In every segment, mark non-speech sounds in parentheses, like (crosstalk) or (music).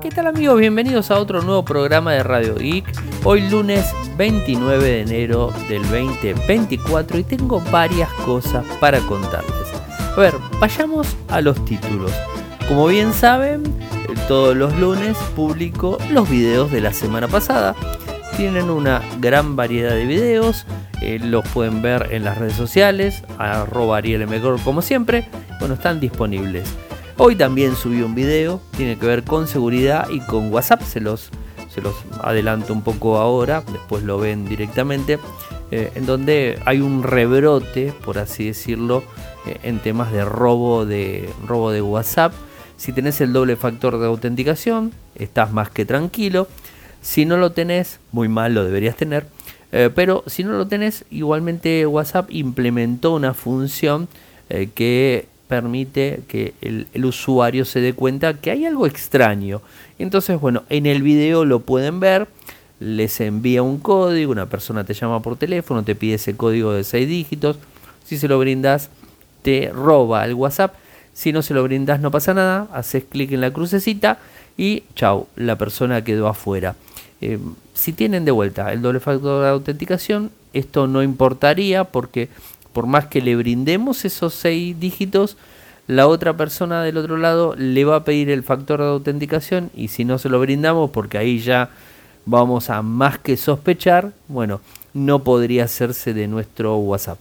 ¿Qué tal amigos? Bienvenidos a otro nuevo programa de Radio Geek. Hoy lunes 29 de enero del 2024 y tengo varias cosas para contarles. A ver, vayamos a los títulos. Como bien saben, todos los lunes publico los videos de la semana pasada. Tienen una gran variedad de videos, eh, los pueden ver en las redes sociales, arroba Ariel como siempre. Bueno, están disponibles. Hoy también subí un video, tiene que ver con seguridad y con WhatsApp, se los, se los adelanto un poco ahora, después lo ven directamente, eh, en donde hay un rebrote, por así decirlo, eh, en temas de robo de, robo de WhatsApp. Si tenés el doble factor de autenticación, estás más que tranquilo. Si no lo tenés, muy mal lo deberías tener. Eh, pero si no lo tenés, igualmente WhatsApp implementó una función que permite que el, usuario se dé cuenta que hay algo extraño. Entonces, bueno, en el video lo pueden ver, les envía un código, una persona te llama por teléfono, te pide ese código de 6 dígitos, si se lo brindas, te roba el WhatsApp, si no se lo brindas no pasa nada, haces clic en la crucecita y chau, la persona quedó afuera. Eh, si tienen de vuelta el doble factor de autenticación, esto no importaría porque por más que le brindemos esos seis dígitos, la otra persona del otro lado le va a pedir el factor de autenticación y si no se lo brindamos, porque ahí ya vamos a más que sospechar, bueno, no podría hacerse de nuestro WhatsApp.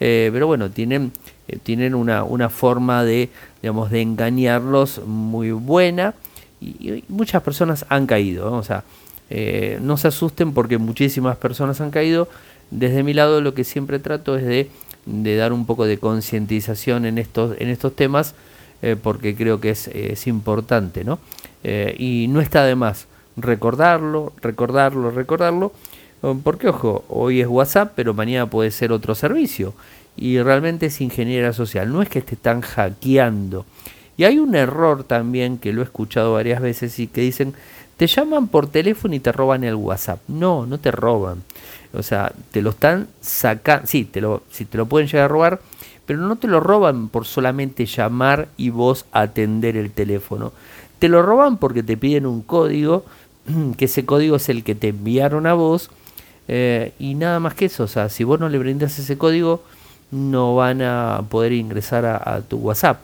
Eh, pero bueno, tienen, eh, tienen una, una, forma de, digamos, de engañarlos muy buena y, muchas personas han caído. O sea, eh, no se asusten porque muchísimas personas han caído. Desde mi lado lo que siempre trato es de de dar un poco de concientización en estos, en estos temas, eh, porque creo que es, es importante, ¿no? Eh, y no está de más recordarlo, recordarlo, recordarlo, porque ojo, hoy es WhatsApp, pero mañana puede ser otro servicio. Y realmente es ingeniería social, no es que te están hackeando. Y hay un error también que lo he escuchado varias veces y que dicen, te llaman por teléfono y te roban el WhatsApp. No, no te roban. O sea, te lo están sacando, sí, te lo, te lo pueden llegar a robar, pero no te lo roban por solamente llamar y vos atender el teléfono. Te lo roban porque te piden un código, (clears throat) que ese código es el que te enviaron a vos, eh, y nada más que eso. O sea, si vos no le brindas ese código, no van a poder ingresar a tu WhatsApp.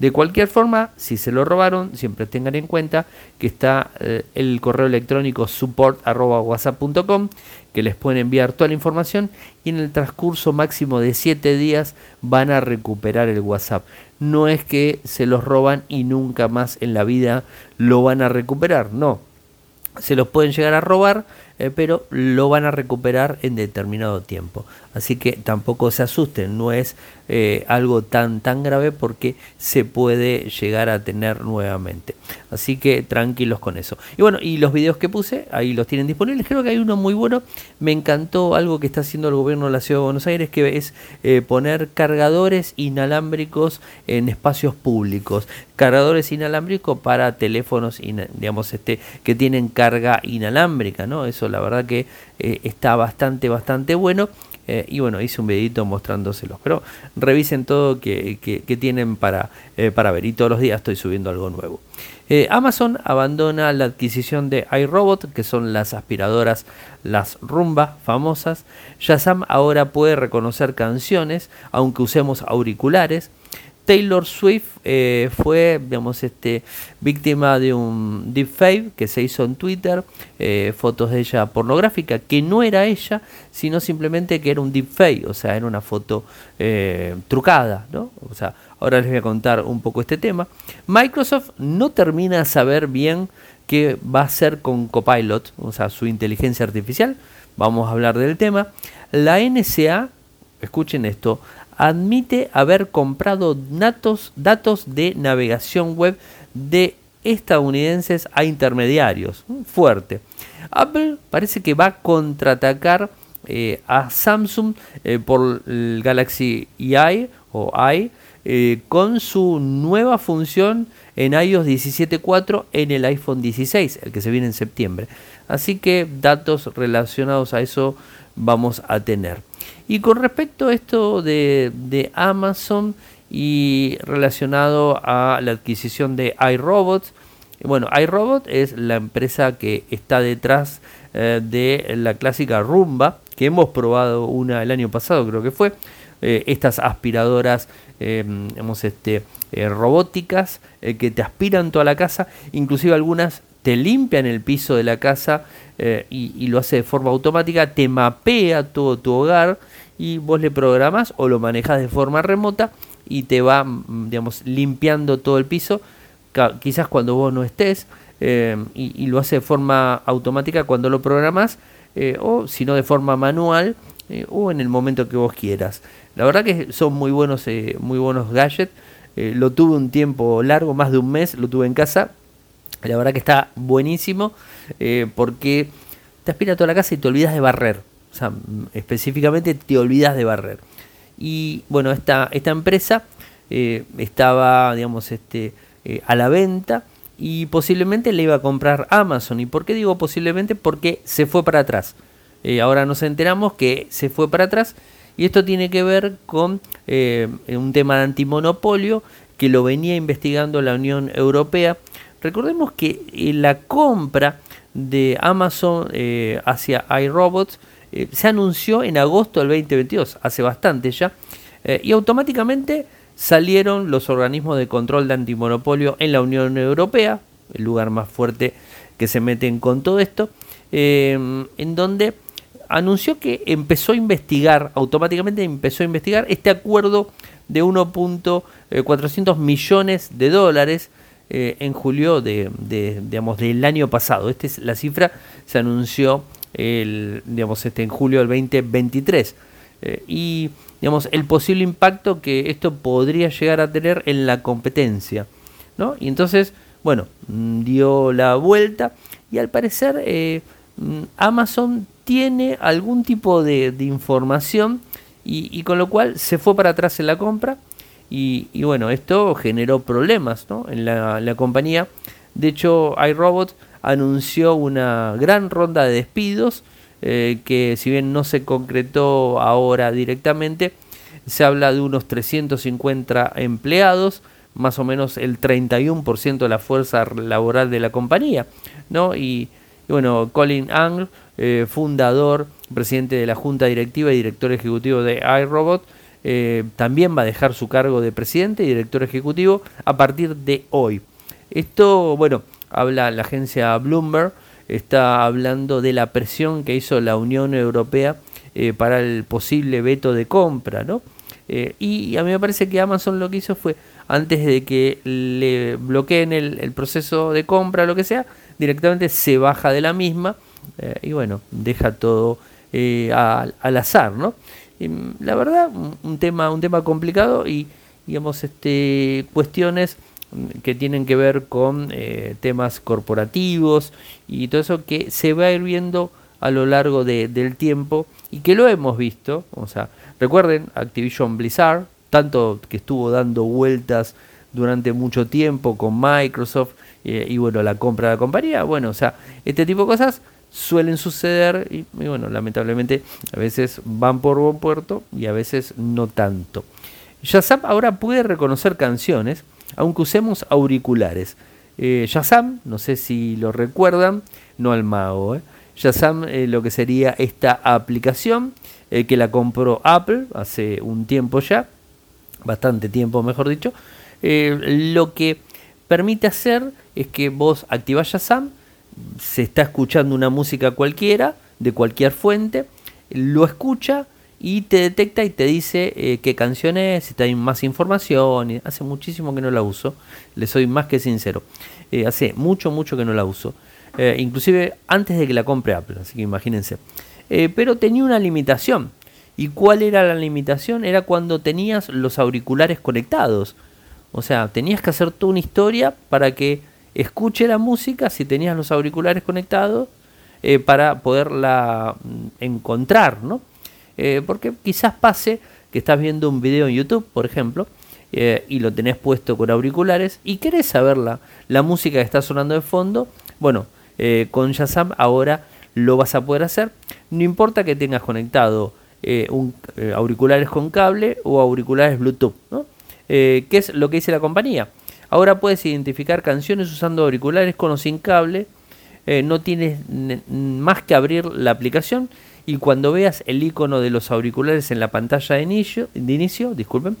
De cualquier forma, si se lo robaron, siempre tengan en cuenta que está eh, el correo electrónico support.whatsapp.com que les pueden enviar toda la información y en el transcurso máximo de 7 días van a recuperar el WhatsApp. No es que se los roban y nunca más en la vida lo van a recuperar, no. Se los pueden llegar a robar, eh, pero lo van a recuperar en determinado tiempo. Así que tampoco se asusten, no es eh, algo tan, tan grave porque se puede llegar a tener nuevamente. Así que tranquilos con eso. Y bueno, y los videos que puse, ahí los tienen disponibles. Creo que hay uno muy bueno. Me encantó algo que está haciendo el gobierno de la ciudad de Buenos Aires, que es eh, poner cargadores inalámbricos en espacios públicos. Cargadores inalámbricos para teléfonos, digamos, este, que tienen carga inalámbrica, ¿no? Eso la verdad que eh, está bastante, bastante bueno. Eh, y bueno, hice un videito mostrándoselos. Pero revisen todo que, tienen para, eh, para ver. Y todos los días estoy subiendo algo nuevo. Amazon abandona la adquisición de iRobot, que son las aspiradoras, las rumba famosas. Shazam ahora puede reconocer canciones, aunque usemos auriculares. Taylor Swift eh, fue, este, víctima de un deepfake que se hizo en Twitter, eh, fotos de ella pornográfica, que no era ella, sino simplemente que era un deepfake, o sea, era una foto eh, trucada, ¿no? O sea, ahora les voy a contar un poco este tema. Microsoft no termina de saber bien qué va a hacer con Copilot, o sea, su inteligencia artificial. Vamos a hablar del tema. La NSA, escuchen esto, admite haber comprado datos, datos de navegación web de estadounidenses a intermediarios. Fuerte. Apple parece que va a contraatacar eh, a Samsung eh, por el Galaxy AI o i eh, con su nueva función en iOS 17.4 en el iPhone 16, el que se viene en septiembre. Así que datos relacionados a eso vamos a tener. Y con respecto a esto de, Amazon y relacionado a la adquisición de iRobots, Bueno, iRobot es la empresa que está detrás de la clásica Rumba, que hemos probado una el año pasado, creo que fue. estas aspiradoras este, robóticas que te aspiran toda la casa, inclusive algunas te limpian el piso de la casa eh, y, lo hace de forma automática, te mapea todo tu hogar y vos le programas o lo manejas de forma remota y te va, mm, digamos, limpiando todo el piso, quizás cuando vos no estés, eh, y, lo hace de forma automática cuando lo programas, eh, o si no de forma manual, o en el momento que vos quieras. La verdad que son muy buenos, muy buenos gadgets. lo tuve un tiempo largo, más de un mes, lo tuve en casa la verdad que está buenísimo eh, porque te aspira toda la casa y te olvidas de barrer. Específicamente te olvidas de barrer. Y bueno, esta, esta empresa eh, estaba, digamos, este, eh, a la venta y posiblemente le iba a comprar Amazon. ¿Y por qué digo posiblemente? Porque se fue para atrás. ahora nos enteramos que se fue para atrás y esto tiene que ver con un tema de antimonopolio que lo venía investigando la Unión Europea Recordemos que eh, la compra de Amazon eh, hacia iRobots eh, se anunció en agosto del 2022, hace bastante ya, y automáticamente salieron los organismos de control de antimonopolio en la Unión Europea, el lugar más fuerte que se meten con todo esto, en donde anunció que empezó a investigar, automáticamente empezó a investigar este acuerdo de 1.400 millones de dólares eh, en julio de, digamos, del año pasado. Esta es la cifra, se anunció digamos, este, en julio del 2023. Eh, y digamos, el posible impacto que esto podría llegar a tener en la competencia. ¿no? Y entonces, bueno, mm, dio la vuelta y al parecer eh, mm, Amazon tiene algún tipo de, información y, con lo cual se fue para atrás en la compra y, bueno, esto generó problemas en la, compañía. De hecho, iRobot anunció una gran ronda de despidos eh, que si bien no se concretó ahora directamente, se habla de unos 350 empleados, más o menos el 31% de la fuerza laboral de la compañía. ¿no? Y, bueno, Colin Ang, eh, fundador, presidente de la junta directiva y director ejecutivo de iRobot, eh, también va a dejar su cargo de presidente y director ejecutivo a partir de hoy. Esto, bueno, habla la agencia Bloomberg, está hablando de la presión que hizo la Unión Europea eh, para el posible veto de compra, ¿no? Eh, y a mí me parece que Amazon lo que hizo fue, antes de que le bloqueen el, proceso de compra, lo que sea, directamente se baja de la misma y bueno, deja todo al, al azar, ¿no? la verdad, un, tema, un tema complicado y digamos este cuestiones que tienen que ver con eh, temas corporativos y todo eso que se va a ir viendo a lo largo del tiempo y que lo hemos visto. O sea, recuerden Activision Blizzard, tanto que estuvo dando vueltas durante mucho tiempo con Microsoft eh, y bueno, la compra de la compañía. Bueno, o sea, este tipo de cosas suelen suceder y, bueno, lamentablemente a veces van por buen puerto y a veces no tanto. Shazam ahora puede reconocer canciones aunque usemos auriculares. Eh, no sé si lo recuerdan, no al mago. Eh. eh lo que sería esta aplicación eh, que la compró Apple hace un tiempo ya, bastante tiempo mejor dicho. Eh, lo que permite hacer es que vos activas Shazam se está escuchando una música cualquiera, de cualquier fuente, lo escucha y te detecta y te dice eh, qué canción es, si hay más información. Hace muchísimo que no la uso, le soy más que sincero. Eh, hace mucho, mucho que no la uso. Eh, inclusive antes de que la compre Apple, así que imagínense. pero tenía una limitación. ¿Y cuál era la limitación? Era cuando tenías los auriculares conectados. O sea, tenías que hacer toda una historia para que escuche la música si tenías los auriculares conectados eh, para poderla mm, encontrar, ¿no? Eh, porque quizás pase que estás viendo un video en YouTube, por ejemplo, eh, y lo tenés puesto con auriculares y querés saber la, la música que está sonando de fondo, bueno, con Shazam ahora lo vas a poder hacer. No importa que tengas conectado auriculares con cable o auriculares Bluetooth, ¿no? ¿Qué es lo que dice la compañía? Ahora puedes identificar canciones usando auriculares con o sin cable. Eh, no tienes más que abrir la aplicación y cuando veas el icono de los auriculares en la pantalla de inicio, de inicio disculpen,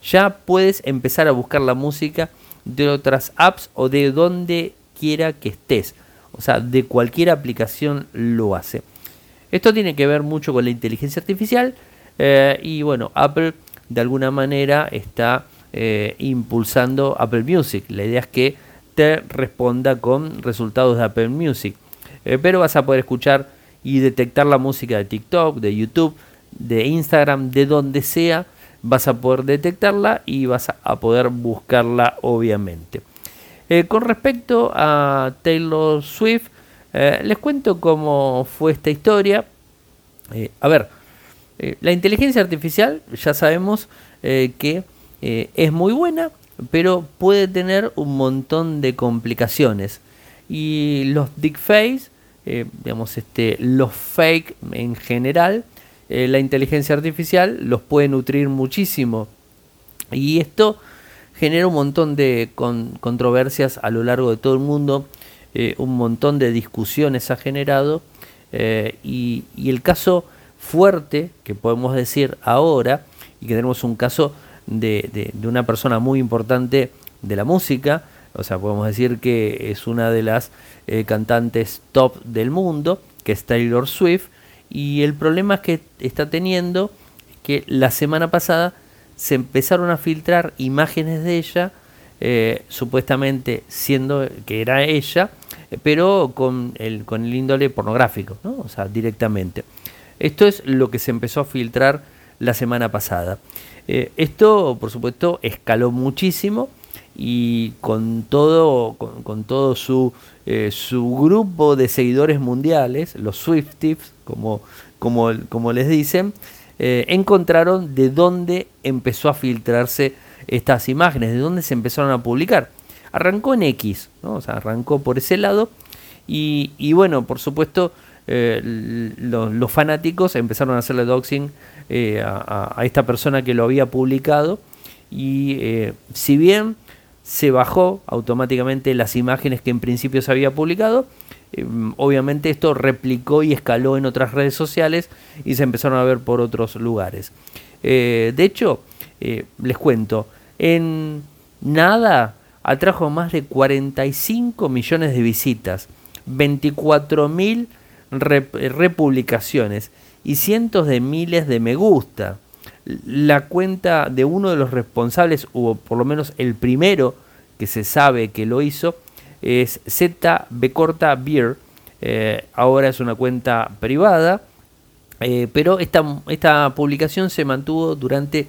ya puedes empezar a buscar la música de otras apps o de donde quiera que estés. O sea, de cualquier aplicación lo hace. Esto tiene que ver mucho con la inteligencia artificial eh, y bueno, Apple de alguna manera está eh, impulsando Apple Music. La idea es que te responda con resultados de Apple Music. Eh, pero vas a poder escuchar y detectar la música de TikTok, de YouTube, de Instagram, de donde sea. Vas a poder detectarla y vas a poder buscarla obviamente. Eh, con respecto a Taylor Swift, les cuento cómo fue esta historia. a ver, la inteligencia artificial ya sabemos que eh, es muy buena, pero puede tener un montón de complicaciones. Y los deepfakes, eh, digamos, este, los fake en general, eh, la inteligencia artificial los puede nutrir muchísimo. Y esto genera un montón de controversias a lo largo de todo el mundo, un montón de discusiones ha generado. y, el caso fuerte que podemos decir ahora, y que tenemos un caso de, una persona muy importante de la música, o sea, podemos decir que es una de las eh, cantantes top del mundo, que es Taylor Swift, y el problema que está teniendo es que la semana pasada se empezaron a filtrar imágenes de ella, eh, supuestamente siendo que era ella, pero con el, con el índole pornográfico, ¿no? o sea, directamente. Esto es lo que se empezó a filtrar la semana pasada. Eh, esto, por supuesto, escaló muchísimo y con todo, con, todo su, eh, su grupo de seguidores mundiales, los Swifties, como, como, como les dicen, eh, encontraron de dónde empezó a filtrarse estas imágenes, de dónde se empezaron a publicar. Arrancó en X, ¿no? o sea, arrancó por ese lado y, y bueno, por supuesto, los fanáticos empezaron a hacerle doxing eh, a, esta persona que lo había publicado y eh, si bien se bajó automáticamente las imágenes que en principio se había publicado, eh, obviamente esto replicó y escaló en otras redes sociales y se empezaron a ver por otros lugares. de hecho, les cuento, en nada atrajo más de 45 millones de visitas, 24 mil republicaciones y cientos de miles de me gusta. La cuenta de uno de los responsables, o por lo menos el primero que se sabe que lo hizo, es ZB Corta Beer. Eh, ahora es una cuenta privada, eh, pero esta, esta publicación se mantuvo durante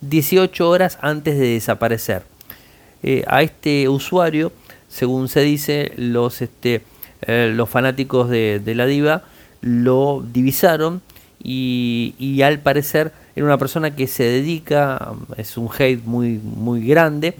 18 horas antes de desaparecer. Eh, a este usuario, según se dice, los, este, los fanáticos de, de la diva lo divisaron y, al parecer era una persona que se dedica, es un hate muy, muy grande,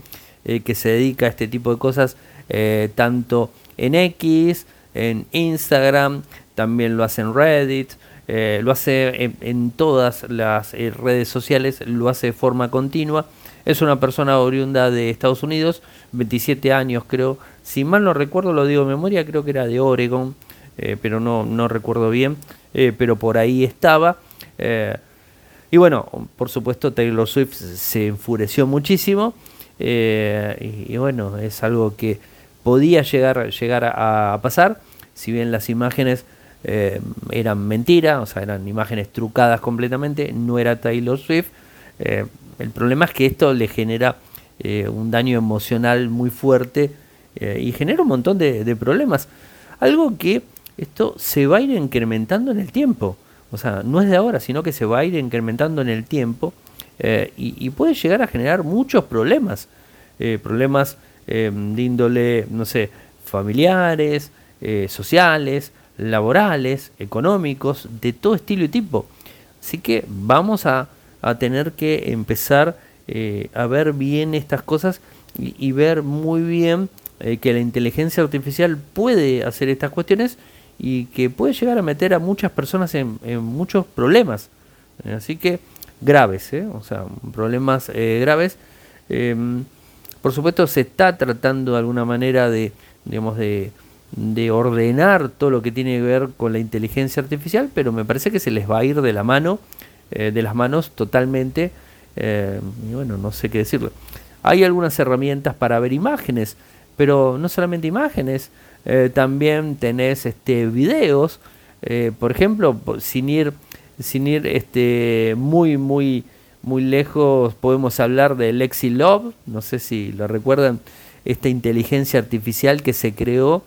eh, que se dedica a este tipo de cosas eh, tanto en X, en Instagram, también lo hace en Reddit, eh, lo hace en, todas las redes sociales, lo hace de forma continua. Es una persona oriunda de Estados Unidos, 27 años creo, si mal no recuerdo, lo digo de memoria, creo que era de Oregon, pero no, no recuerdo bien. Pero por ahí estaba. Y bueno, por supuesto Taylor Swift se enfureció muchísimo. Eh, y, bueno, es algo que podía llegar, llegar a, pasar, si bien las imágenes eran mentira, o sea, eran imágenes trucadas completamente, no era Taylor Swift. el problema es que esto le genera un daño emocional muy fuerte y genera un montón de problemas. Algo que esto se va a ir incrementando en el tiempo. O sea, no es de ahora, sino que se va a ir incrementando en el tiempo eh, y, puede llegar a generar muchos problemas. Eh, problemas eh, de índole, no sé, familiares, sociales, laborales, económicos, de todo estilo y tipo. Así que vamos a, tener que empezar a ver bien estas cosas y ver muy bien que la inteligencia artificial puede hacer estas cuestiones y que puede llegar a meter a muchas personas en, muchos problemas. Así que graves, ¿eh? o sea, problemas eh, graves. Em, Por supuesto se está tratando de alguna manera de, digamos, de, de ordenar todo lo que tiene que ver con la inteligencia artificial, pero me parece que se les va a ir de la mano, eh, de las manos totalmente, eh, y bueno, no sé qué decirlo. Hay algunas herramientas para ver imágenes, pero no solamente imágenes, eh, también tenés este videos, por ejemplo, sin ir, sin ir este, muy, muy, muy lejos, podemos hablar de Lexi Love, no sé si lo recuerdan, esta inteligencia artificial que se creó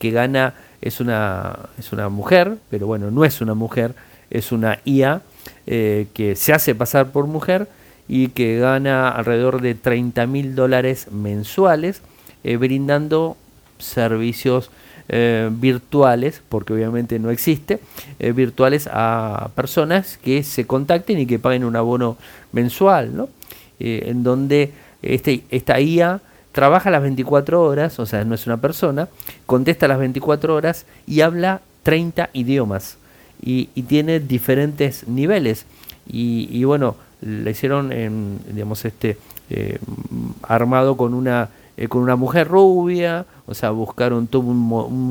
que gana es una, es una mujer, pero bueno, no es una mujer, es una IA eh, que se hace pasar por mujer y que gana alrededor de 30 mil dólares mensuales eh, brindando servicios eh, virtuales, porque obviamente no existe, virtuales a personas que se contacten y que paguen un abono mensual, ¿no? en donde este, esta IA trabaja las 24 horas, o sea, no es una persona, contesta las 24 horas y habla 30 idiomas y, tiene diferentes niveles. Y, bueno, le hicieron, en, digamos, este, eh, armado con una, eh, con una mujer rubia, o sea, buscaron todo un,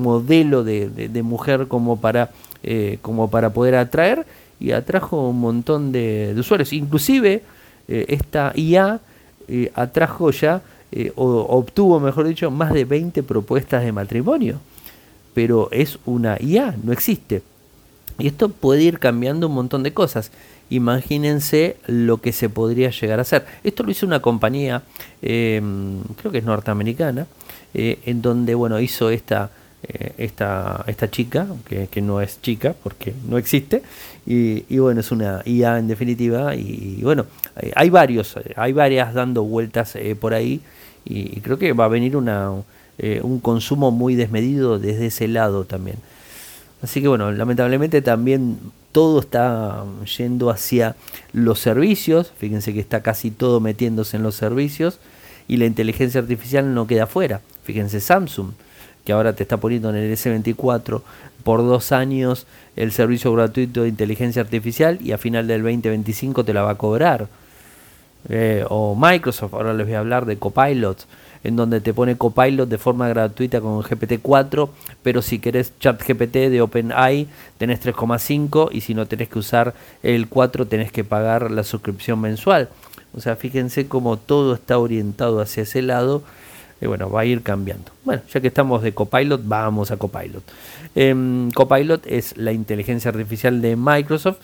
modelo de, mujer como para, eh, como para poder atraer y atrajo un montón de, usuarios. Inclusive esta IA atrajo ya eh, o obtuvo, mejor dicho, más de 20 propuestas de matrimonio. Pero es una IA, no existe. Y esto puede ir cambiando un montón de cosas. Imagínense lo que se podría llegar a hacer. Esto lo hizo una compañía, em, creo que es norteamericana, eh, en donde bueno hizo esta, eh, esta, esta chica, que, no es chica porque no existe, y, bueno, es una IA en definitiva, y, bueno, hay varios, hay varias dando vueltas por ahí y, creo que va a venir una, eh, un consumo muy desmedido desde ese lado también. Así que bueno, lamentablemente también todo está yendo hacia los servicios, fíjense que está casi todo metiéndose en los servicios y la inteligencia artificial no queda fuera. Fíjense Samsung, que ahora te está poniendo en el S24 por dos años el servicio gratuito de inteligencia artificial y a final del 2025 te la va a cobrar. Eh, o Microsoft, ahora les voy a hablar de Copilot, en donde te pone Copilot de forma gratuita con GPT-4, pero si querés ChatGPT de OpenAI tenés 3,5 y si no tenés que usar el 4 tenés que pagar la suscripción mensual. O sea, fíjense cómo todo está orientado hacia ese lado. Y bueno, va a ir cambiando. Bueno, ya que estamos de Copilot, vamos a Copilot. Em, Copilot es la inteligencia artificial de Microsoft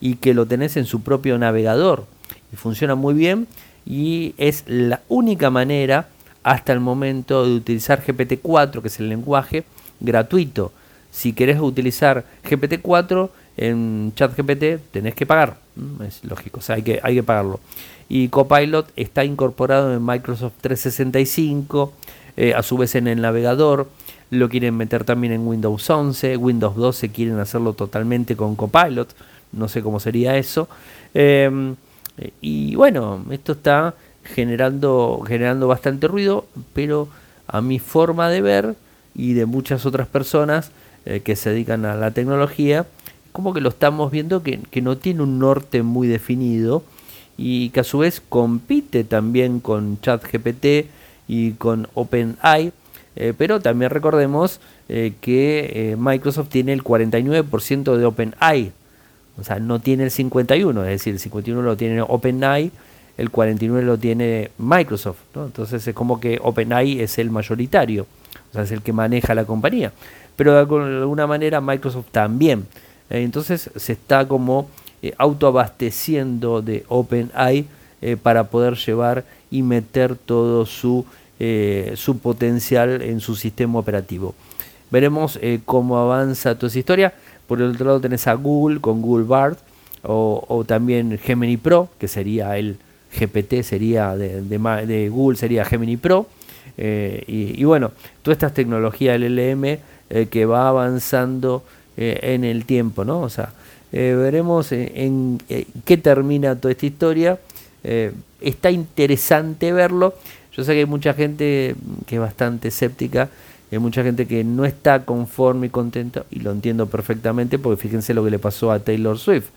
y que lo tenés en su propio navegador funciona muy bien y es la única manera hasta el momento de utilizar GPT-4, que es el lenguaje gratuito. Si querés utilizar GPT-4 en ChatGPT, tenés que pagar. Es lógico, o sea, hay que, hay que pagarlo. Y Copilot está incorporado en Microsoft 365, eh, a su vez en el navegador. Lo quieren meter también en Windows 11, Windows 12 quieren hacerlo totalmente con Copilot. No sé cómo sería eso. Em, y bueno, esto está generando, generando bastante ruido, pero a mi forma de ver y de muchas otras personas eh, que se dedican a la tecnología, como que lo estamos viendo que, no tiene un norte muy definido y que a su vez compite también con ChatGPT y con OpenAI, eh, pero también recordemos que Microsoft tiene el 49% de OpenAI, o sea, no tiene el 51, es decir, el 51 lo tiene OpenAI, el 49 lo tiene Microsoft. Entonces es como que OpenAI es el mayoritario, o sea, es el que maneja la compañía. Pero de alguna manera Microsoft también. Eh, entonces se está como eh, autoabasteciendo de OpenAI eh, para poder llevar y meter todo su, su potencial en su sistema operativo. Veremos cómo avanza toda esa historia. Por el otro lado tenés a Google con Google Bard o, también Gemini Pro, que sería el GPT, sería de, Google, sería Gemini Pro. Eh, y, bueno, todas estas tecnologías LLM eh, que va avanzando eh, en el tiempo, ¿no? O sea, veremos en, qué termina toda esta historia. está interesante verlo. Yo sé que hay mucha gente que es bastante escéptica hay mucha gente que no está conforme y contento y lo entiendo perfectamente porque fíjense lo que le pasó a Taylor Swift.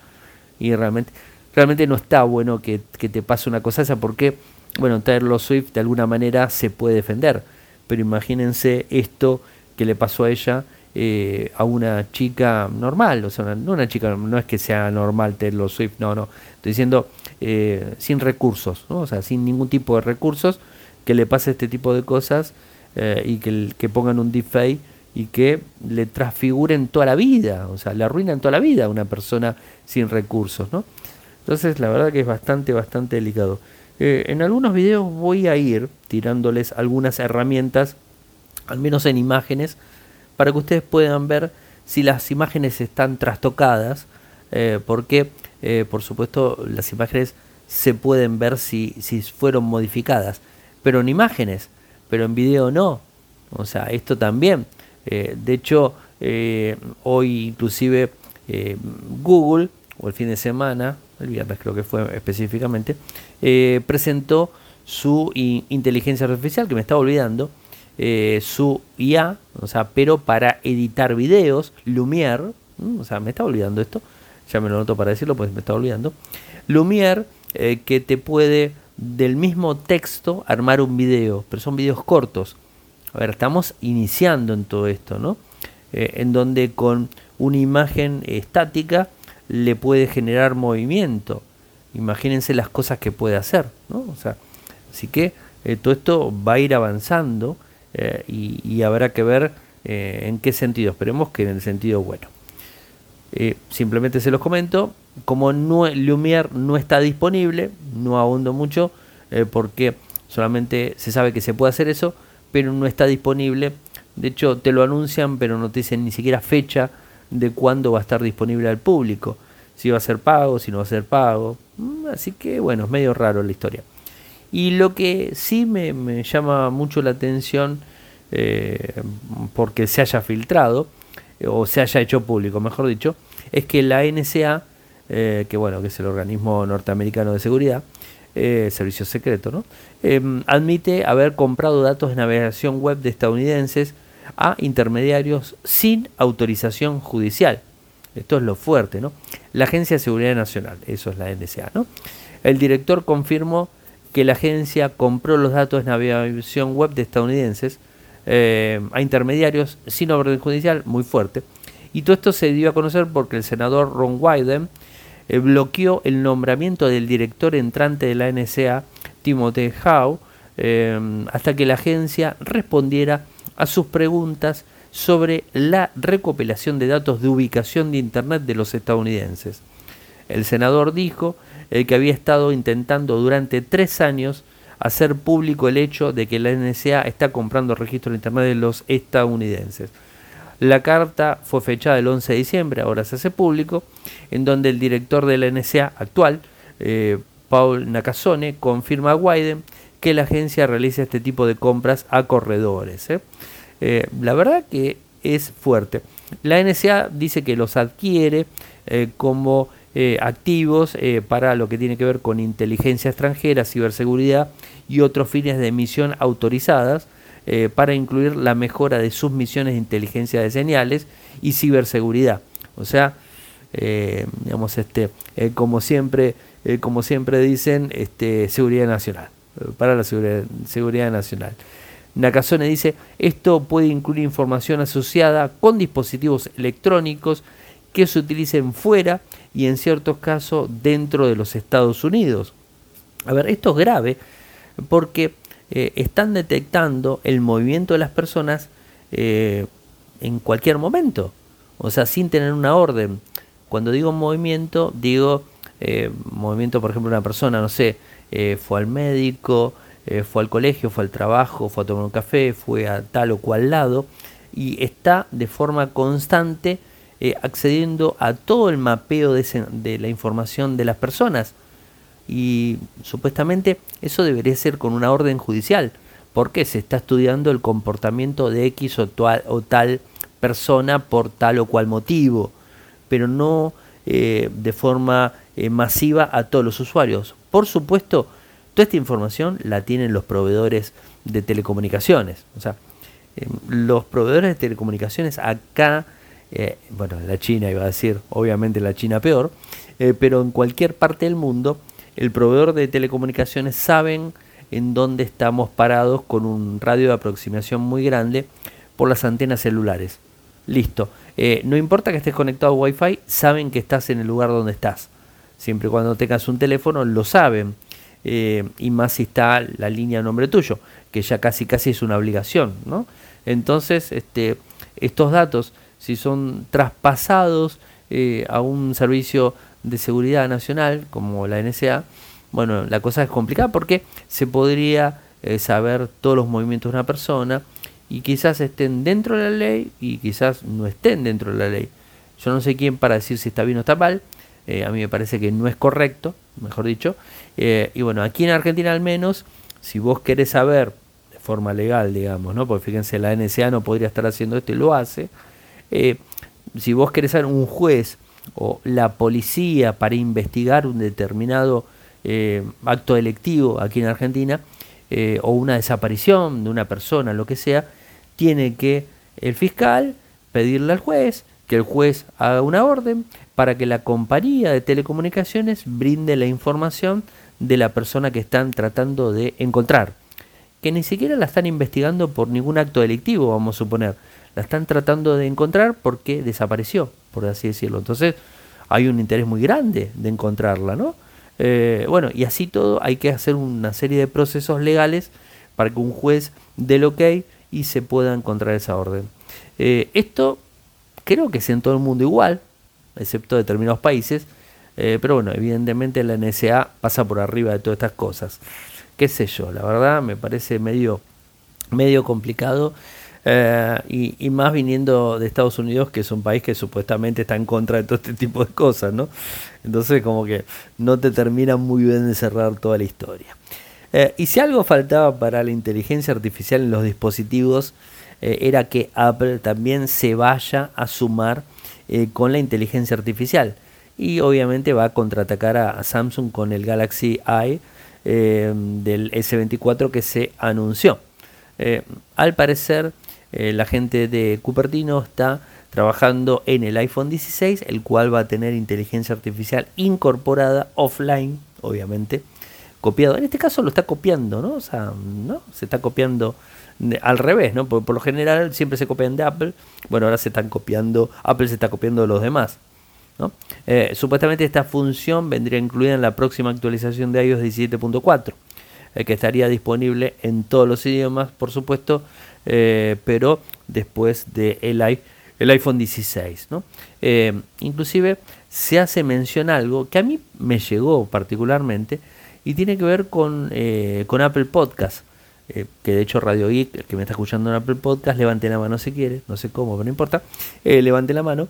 Y realmente, realmente no está bueno que, te pase una cosa esa porque bueno, Taylor Swift de alguna manera se puede defender, pero imagínense esto que le pasó a ella eh, a una chica normal, o sea, no una chica, no es que sea normal Taylor Swift, no, no, estoy diciendo eh, sin recursos, ¿no? o sea, sin ningún tipo de recursos, que le pase este tipo de cosas eh, y que, que pongan un deepfake y que le transfiguren toda la vida, o sea, le arruinan toda la vida a una persona sin recursos, ¿no? Entonces, la verdad que es bastante, bastante delicado. en algunos videos voy a ir tirándoles algunas herramientas, al menos en imágenes, para que ustedes puedan ver si las imágenes están trastocadas, eh, porque eh, por supuesto las imágenes se pueden ver si, si fueron modificadas, pero en imágenes, pero en video no. O sea, esto también. Eh, de hecho, hoy inclusive Google, o el fin de semana, el viernes creo que fue específicamente, presentó su inteligencia artificial, que me estaba olvidando, eh, su IA, o sea, pero para editar videos, Lumière, o sea, me estaba olvidando esto, ya me lo noto para decirlo, pues me estaba olvidando, Lumière eh, que te puede del mismo texto armar un video, pero son videos cortos. A ver, estamos iniciando en todo esto, ¿no? Eh, en donde con una imagen estática le puede generar movimiento. Imagínense las cosas que puede hacer, ¿no? O sea, así que todo esto va a ir avanzando eh, y, habrá que ver eh, en qué sentido. Esperemos que en el sentido bueno. Eh, simplemente se los comento. Como no, Lumière no está disponible, no ahondo mucho porque solamente se sabe que se puede hacer eso, pero no está disponible. De hecho, te lo anuncian, pero no te dicen ni siquiera fecha de cuándo va a estar disponible al público. Si va a ser pago, si no va a ser pago. Mm, así que bueno, es medio raro la historia. Y lo que sí me, llama mucho la atención, eh, porque se haya filtrado, o se haya hecho público, mejor dicho, es que la NSA, eh, que bueno, que es el organismo norteamericano de seguridad, eh, servicio secreto, ¿no? Em, admite haber comprado datos de navegación web de estadounidenses a intermediarios sin autorización judicial. Esto es lo fuerte, ¿no? La Agencia de Seguridad Nacional, eso es la NSA, ¿no? El director confirmó que la agencia compró los datos de navegación web de estadounidenses eh, a intermediarios sin orden judicial muy fuerte. Y todo esto se dio a conocer porque el senador Ron Wyden eh, bloqueó el nombramiento del director entrante de la NSA, Timothy Howe, eh, hasta que la agencia respondiera a sus preguntas sobre la recopilación de datos de ubicación de Internet de los estadounidenses. El senador dijo el que había estado intentando durante tres años hacer público el hecho de que la NSA está comprando registros de Internet de los estadounidenses. La carta fue fechada el 11 de diciembre, ahora se hace público, en donde el director de la NSA actual, eh, Paul Nakasone, confirma a Wyden que la agencia realiza este tipo de compras a corredores. ¿eh? Eh, la verdad que es fuerte. La NSA dice que los adquiere como eh, activos eh, para lo que tiene que ver con inteligencia extranjera, ciberseguridad y otros fines de emisión autorizadas para incluir la mejora de sus misiones de inteligencia de señales y ciberseguridad. O sea, digamos, este, como siempre, como siempre dicen, este, seguridad nacional, para la seguridad, nacional. Nakazone dice, esto puede incluir información asociada con dispositivos electrónicos que se utilicen fuera y en ciertos casos dentro de los Estados Unidos. A ver, esto es grave porque eh, están detectando el movimiento de las personas eh, en cualquier momento, o sea, sin tener una orden. Cuando digo movimiento, digo eh, movimiento, por ejemplo, una persona, no sé, fue al médico, fue al colegio, fue al trabajo, fue a tomar un café, fue a tal o cual lado, y está de forma constante eh, accediendo a todo el mapeo de, la información de las personas. Y supuestamente eso debería ser con una orden judicial, porque se está estudiando el comportamiento de X o, o tal persona por tal o cual motivo, pero no eh, de forma eh, masiva a todos los usuarios. Por supuesto, toda esta información la tienen los proveedores de telecomunicaciones. O sea, los proveedores de telecomunicaciones acá eh, bueno, la China iba a decir, obviamente la China peor, eh, pero en cualquier parte del mundo, el proveedor de telecomunicaciones saben en donde estamos parados con un radio de aproximación muy grande por las antenas celulares. Listo. Eh, no importa que estés conectado a Wi-Fi, saben que estás en el lugar donde estás. Siempre cuando tengas un teléfono, lo saben. Eh, y más si está la línea a nombre tuyo, que ya casi casi es una obligación, ¿no? Entonces, este, estos datos, si son traspasados eh, a un servicio de seguridad nacional como la NSA, bueno, la cosa es complicada porque se podría saber todos los movimientos de una persona, y quizás estén dentro de la ley y quizás no estén dentro de la ley. Yo no sé quién para decir si está bien o está mal. Eh, a mí me parece que no es correcto, mejor dicho. Eh, y bueno, aquí en Argentina al menos, si vos querés saber de forma legal, digamos, ¿no? Porque fíjense, la NSA no podría estar haciendo esto y lo hace. Eh, si vos querés saber un juez o la policía para investigar un determinado acto delictivo aquí en Argentina, o una desaparición de una persona, lo que sea, tiene que el fiscal pedirle al juez que el juez haga una orden para que la compañía de telecomunicaciones brinde la información de la persona que están tratando de encontrar. Que ni siquiera la están investigando por ningún acto delictivo, vamos a suponer. La están tratando de encontrar porque desapareció, por así decirlo. Entonces hay un interés muy grande de encontrarla, ¿no? Eh, bueno, y así todo hay que hacer una serie de procesos legales para que un juez dé el ok y se pueda encontrar esa orden. Eh, esto creo que es en todo el mundo igual, excepto determinados países, eh, pero bueno, evidentemente la NSA pasa por arriba de todas estas cosas. ¿Qué sé yo? La verdad me parece medio, medio complicado eh, y, más viniendo de Estados Unidos, que es un país que supuestamente está en contra de todo este tipo de cosas, ¿no? Entonces como que no te termina muy bien de cerrar toda la historia. Eh, y si algo faltaba para la inteligencia artificial en los dispositivos, era que Apple también se vaya a sumar con la inteligencia artificial. Y obviamente va a contraatacar a, Samsung con el Galaxy i del S24 que se anunció. al parecer, eh, la gente de Cupertino está trabajando en el iPhone 16, el cual va a tener inteligencia artificial incorporada offline, obviamente, copiado. En este caso lo está copiando, ¿no? O sea, ¿no? Se está copiando al revés, ¿no? Por, lo general siempre se copian de Apple. Bueno, ahora se están copiando, Apple se está copiando de los demás. ¿no? Eh, supuestamente esta función vendría incluida en la próxima actualización de iOS 17.4, eh, que estaría disponible en todos los idiomas, por supuesto, eh, pero después de el, el iPhone 16. ¿no? Inclusive se hace mención algo que a mí me llegó particularmente y tiene que ver con, con Apple Podcast. Que de hecho Radio Geek, el que me está escuchando en Apple Podcast, levante la mano si quiere, no sé cómo, pero no importa, levante la mano,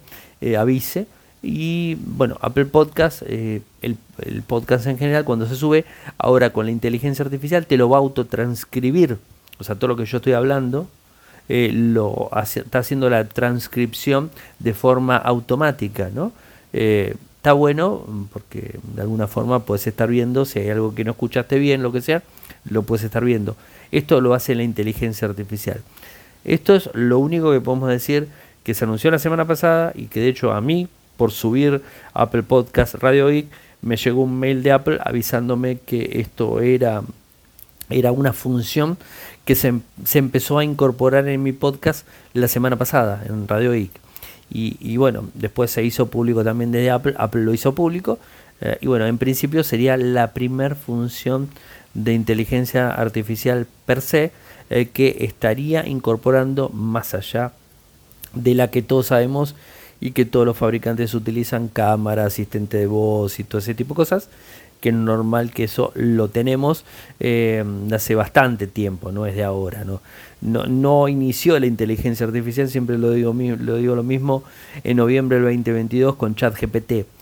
avise. Y bueno, Apple Podcast, el, el, podcast en general, cuando se sube, ahora con la inteligencia artificial te lo va a autotranscribir o sea, todo lo que yo estoy hablando, eh, lo está haciendo la transcripción de forma automática, ¿no? Eh, está bueno porque de alguna forma puedes estar viendo, si hay algo que no escuchaste bien, lo que sea, lo puedes estar viendo. Esto lo hace la inteligencia artificial. Esto es lo único que podemos decir que se anunció la semana pasada y que de hecho a mí, por subir Apple Podcast Radio Geek, me llegó un mail de Apple avisándome que esto era, era una función que se, se, empezó a incorporar en mi podcast la semana pasada en Radio Geek. Y, bueno, después se hizo público también desde Apple, Apple lo hizo público. Eh, y bueno, en principio sería la primer función de inteligencia artificial per se eh, que estaría incorporando más allá de la que todos sabemos y que todos los fabricantes utilizan, cámara, asistente de voz y todo ese tipo de cosas, que es normal que eso lo tenemos eh, hace bastante tiempo, no es de ahora, ¿no? No, no inició la inteligencia artificial, siempre lo digo, lo digo lo mismo, en noviembre del 2022 con ChatGPT.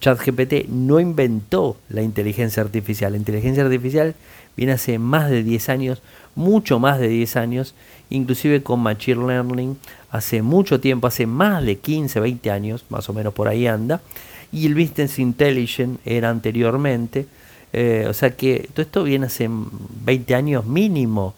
ChatGPT no inventó la inteligencia artificial, la inteligencia artificial viene hace más de 10 años, mucho más de 10 años, inclusive con Machine Learning, hace mucho tiempo, hace más de 15, 20 años, más o menos por ahí anda, y el Business Intelligence era anteriormente. Eh, o sea que todo esto viene hace 20 años mínimo.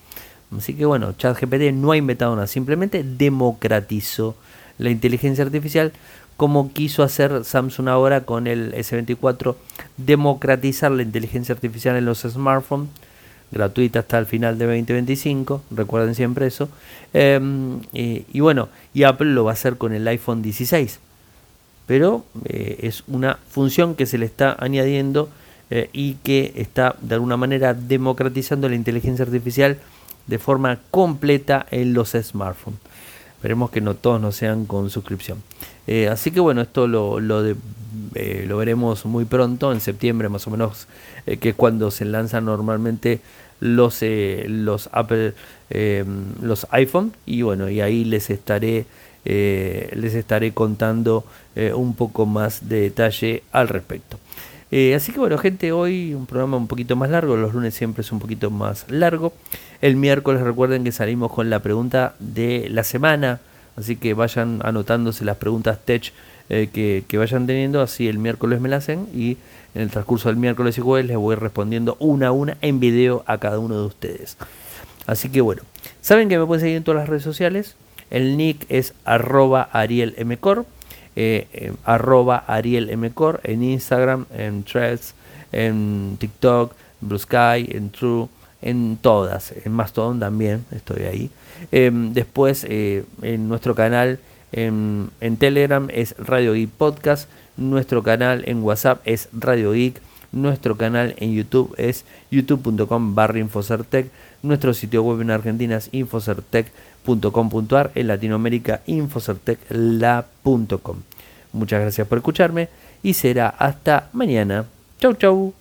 Así que bueno, ChatGPT no ha inventado nada, simplemente democratizó la inteligencia artificial como quiso hacer Samsung ahora con el S24, democratizar la inteligencia artificial en los smartphones gratuita hasta el final de 2025, recuerden siempre eso. Em, y bueno, y Apple lo va a hacer con el iPhone 16, pero eh, es una función que se le está añadiendo eh, y que está de alguna manera democratizando la inteligencia artificial de forma completa en los smartphones. Esperemos que no todos no sean con suscripción. Eh, así que bueno, esto lo, lo, lo, veremos muy pronto, en septiembre más o menos, que es cuando se lanzan normalmente los, los Apple, los iPhone. Y bueno, y ahí les estaré, les estaré contando un poco más de detalle al respecto. Eh, así que bueno, gente, hoy un programa un poquito más largo, los lunes siempre es un poquito más largo. El miércoles recuerden que salimos con la pregunta de la semana, así que vayan anotándose las preguntas tech eh, que, vayan teniendo, así el miércoles me la hacen y en el transcurso del miércoles y jueves les voy respondiendo una a una en video a cada uno de ustedes. Así que bueno, saben que me pueden seguir en todas las redes sociales. El nick es arroba arielmcor eh, arroba Ariel Mcor en Instagram, en Threads, en TikTok, Blue Sky, en True, en todas, en Mastodon también estoy ahí. Em, después eh, en nuestro canal en, Telegram es Radio Geek Podcast, nuestro canal en WhatsApp es Radio Geek, nuestro canal en YouTube es youtube.com barra Infocertec, nuestro sitio web en Argentina es infocertec.com.ar, en Latinoamérica infocertecla.com. Muchas gracias por escucharme y será hasta mañana. Chau chau.